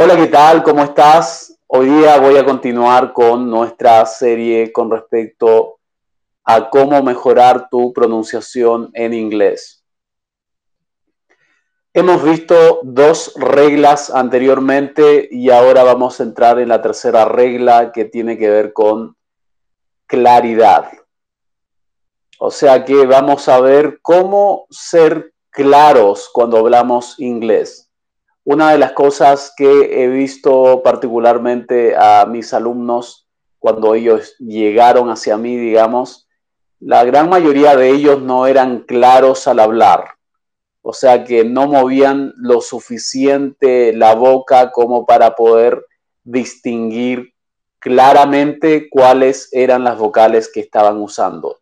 Hola, ¿qué tal? ¿Cómo estás? Hoy día voy a continuar con nuestra serie con respecto a cómo mejorar tu pronunciación en inglés. Hemos visto dos reglas anteriormente y ahora vamos a entrar en la tercera regla que tiene que ver con claridad. O sea que vamos a ver cómo ser claros cuando hablamos inglés una de las cosas que he visto particularmente a mis alumnos cuando ellos llegaron hacia mí, digamos, la gran mayoría de ellos no eran claros al hablar. O sea que no movían lo suficiente la boca como para poder distinguir claramente cuáles eran las vocales que estaban usando.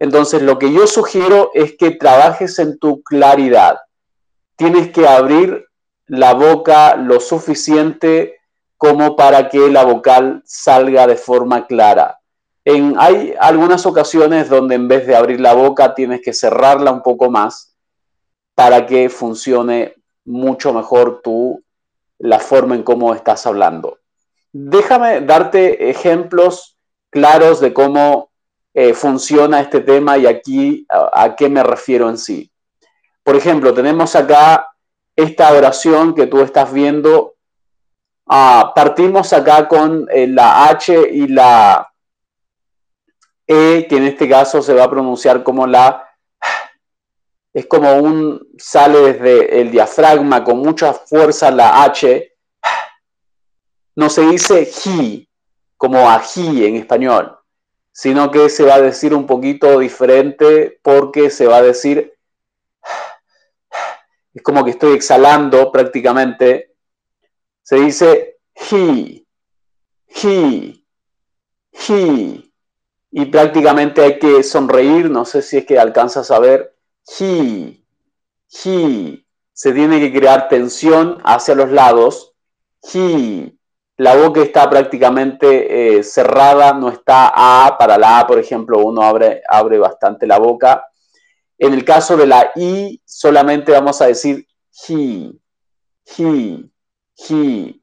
Entonces, lo que yo sugiero es que trabajes en tu claridad. Tienes que abrir la boca lo suficiente como para que la vocal salga de forma clara. En, hay algunas ocasiones donde en vez de abrir la boca tienes que cerrarla un poco más para que funcione mucho mejor tú la forma en cómo estás hablando. Déjame darte ejemplos claros de cómo eh, funciona este tema y aquí a qué me refiero en sí. Por ejemplo, tenemos acá esta oración que tú estás viendo, ah, partimos acá con eh, la H y la E, que en este caso se va a pronunciar como la... Es como un... sale desde el diafragma con mucha fuerza la H. No se dice he, como ají en español, sino que se va a decir un poquito diferente porque se va a decir es como que estoy exhalando prácticamente, se dice he, he, he, y prácticamente hay que sonreír, no sé si es que alcanzas a ver, he, he, se tiene que crear tensión hacia los lados, he, la boca está prácticamente eh, cerrada, no está A, para la A, por ejemplo, uno abre, abre bastante la boca, en el caso de la I, solamente vamos a decir he, he, he.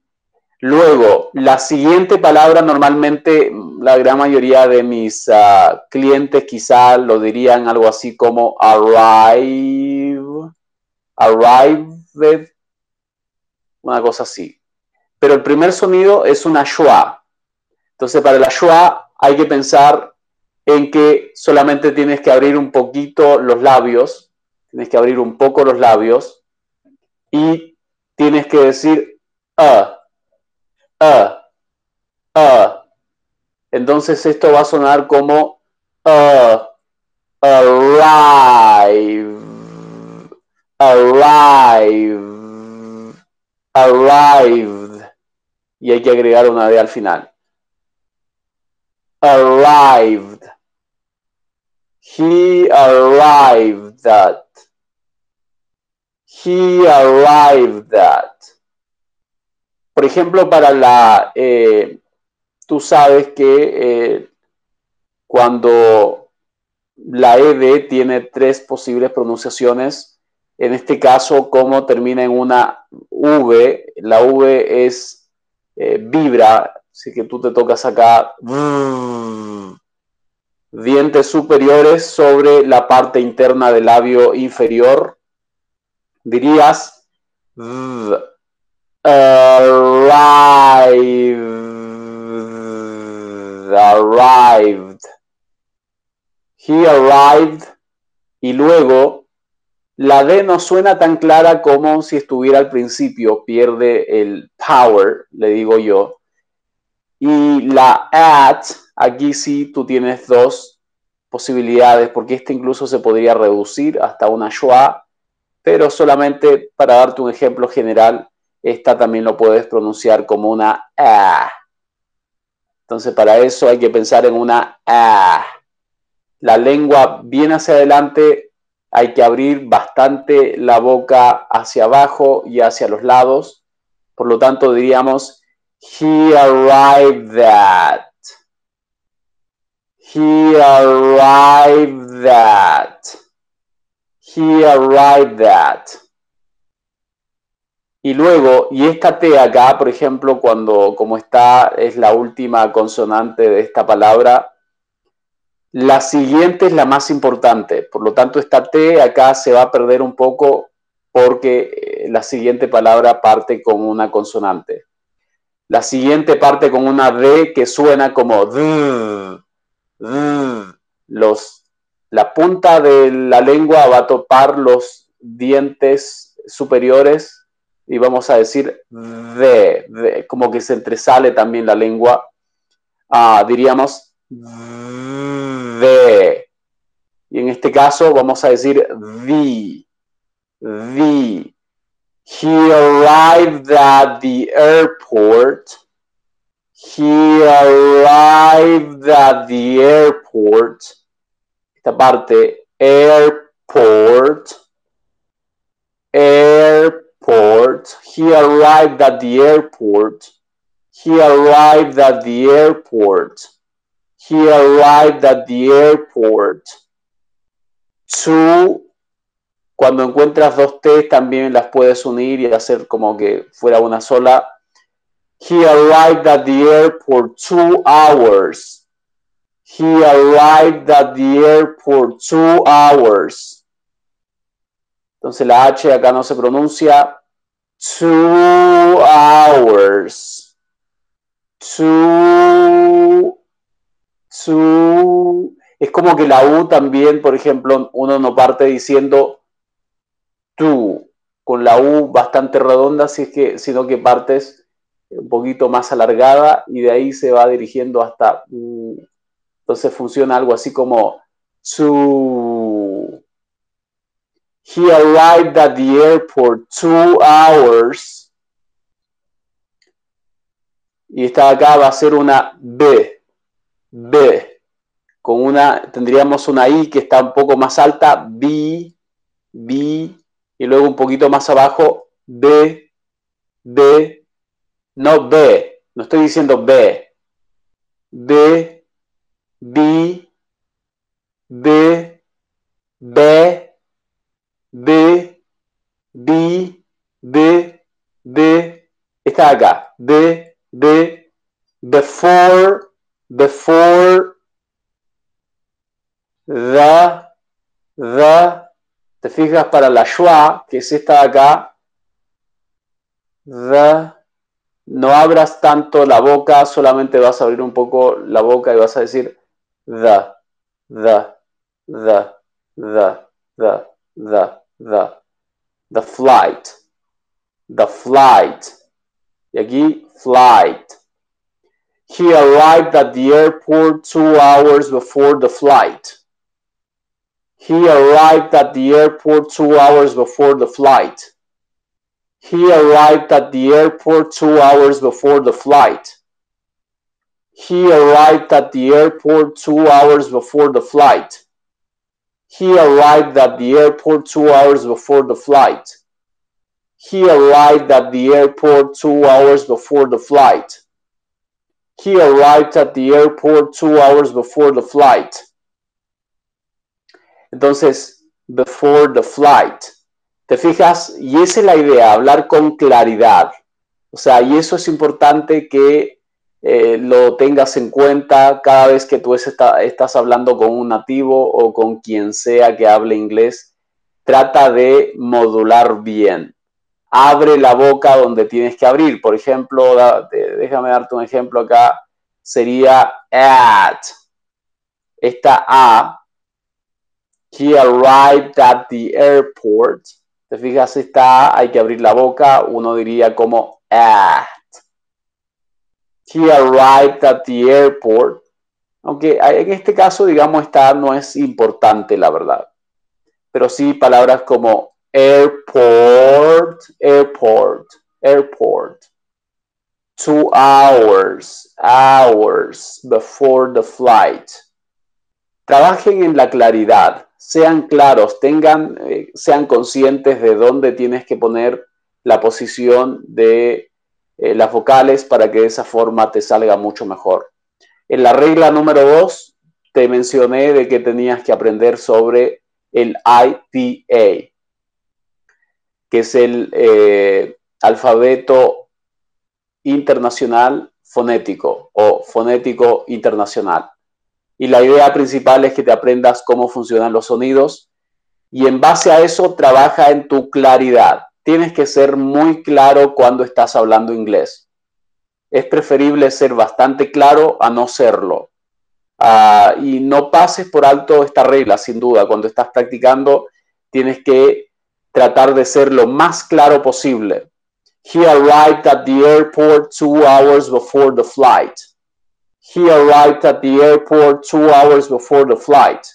Luego, la siguiente palabra normalmente la gran mayoría de mis ah, clientes quizá lo dirían algo así como arrive, arrived, una cosa así. Pero el primer sonido es una schwa. Entonces, para la schwa hay que pensar en que solamente tienes que abrir un poquito los labios, tienes que abrir un poco los labios y tienes que decir ah, ah, ah. Entonces esto va a sonar como ah, arrive, arrive, arrived. Y hay que agregar una D al final. Arrived. He arrived at. He arrived at. Por ejemplo, para la... Eh, tú sabes que eh, cuando la ED tiene tres posibles pronunciaciones, en este caso, como termina en una V, la V es eh, vibra, así que tú te tocas acá dientes superiores sobre la parte interna del labio inferior. Dirías arrived, arrived. He arrived. Y luego la D no suena tan clara como si estuviera al principio, pierde el power, le digo yo. Y la at Aquí sí tú tienes dos posibilidades, porque este incluso se podría reducir hasta una schwa, pero solamente para darte un ejemplo general, esta también lo puedes pronunciar como una a. Entonces para eso hay que pensar en una a. La lengua bien hacia adelante, hay que abrir bastante la boca hacia abajo y hacia los lados. Por lo tanto diríamos, he arrived at. He arrived at. He arrived at. Y luego, y esta T acá, por ejemplo, cuando como está, es la última consonante de esta palabra, la siguiente es la más importante. Por lo tanto, esta T acá se va a perder un poco porque eh, la siguiente palabra parte con una consonante. La siguiente parte con una D que suena como D, Los, la punta de la lengua va a topar los dientes superiores y vamos a decir de, como que se entresale también la lengua. Ah, diríamos de. Y en este caso vamos a decir the, the. He arrived at the airport. He arrived at the airport. Esta parte, airport, airport. He arrived at the airport. He arrived at the airport. He arrived at the airport. To, cuando encuentras dos T también las puedes unir y hacer como que fuera una sola. He arrived at the airport two hours. He arrived at the airport two hours. Entonces la H acá no se pronuncia. Two hours. Two. Two. Es como que la U también, por ejemplo, uno no parte diciendo tú con la U bastante redonda, si es que, sino que partes un poquito más alargada y de ahí se va dirigiendo hasta Entonces funciona algo así como two He arrived at the airport two hours. Y esta acá va a ser una B. B. Con una, tendríamos una I que está un poco más alta. B. B. Y luego un poquito más abajo. B. B. No B. No estoy diciendo B. B. B. B. B. B, B, B, B, está acá. B, B, before, before, the, the, te fijas para la schwa, que es esta de acá, the, no abras tanto la boca, solamente vas a abrir un poco la boca y vas a decir the, the, the, the, the, the the, the flight, the flight. Y aquí, flight. He arrived at the airport two hours before the flight. He arrived at the airport two hours before the flight. He arrived at the airport two hours before the flight. He arrived at the airport two hours before the flight. He arrived at the airport two hours before the flight. He arrived at the airport two hours before the flight. He arrived at the airport two hours before the flight. Entonces, before the flight. ¿Te fijas? Y esa es la idea, hablar con claridad. O sea, y eso es importante que eh, lo tengas en cuenta cada vez que tú estás hablando con un nativo o con quien sea que hable inglés. Trata de modular bien. Abre la boca donde tienes que abrir. Por ejemplo, déjame darte un ejemplo acá. Sería at. Esta A. He arrived at the airport. ¿Te fijas? Esta A hay que abrir la boca. Uno diría como at. He arrived at the airport. Aunque en este caso, digamos, esta no es importante, la verdad. Pero sí palabras como airport, airport, airport. Two hours, hours before the flight. Trabajen en la claridad, sean claros, tengan, eh, sean conscientes de dónde tienes que poner la posición de eh, las vocales para que de esa forma te salga mucho mejor. En la regla número 2 te mencioné de que tenías que aprender sobre el IPA, que es el, eh, alfabeto internacional fonético o fonético internacional. Y la idea principal es que te aprendas cómo funcionan los sonidos y en base a eso trabaja en tu claridad. Tienes que ser muy claro cuando estás hablando inglés. Es preferible ser bastante claro a no serlo. Ah, y no pases por alto esta regla, sin duda. Cuando estás practicando, tienes que tratar de ser lo más claro posible. He arrived at the airport two hours before the flight. He arrived at the airport two hours before the flight.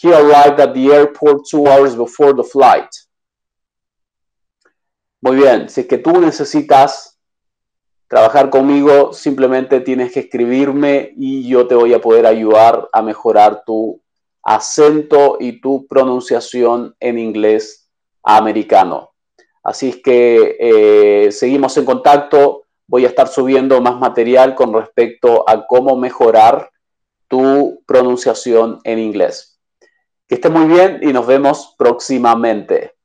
He arrived at the airport two hours before the flight. Muy bien, si es que tú necesitas trabajar conmigo, simplemente tienes que escribirme y yo te voy a poder ayudar a mejorar tu acento y tu pronunciación en inglés americano. Así es que eh, seguimos en contacto. Voy a estar subiendo más material con respecto a cómo mejorar tu pronunciación en inglés. Que esté muy bien y nos vemos próximamente.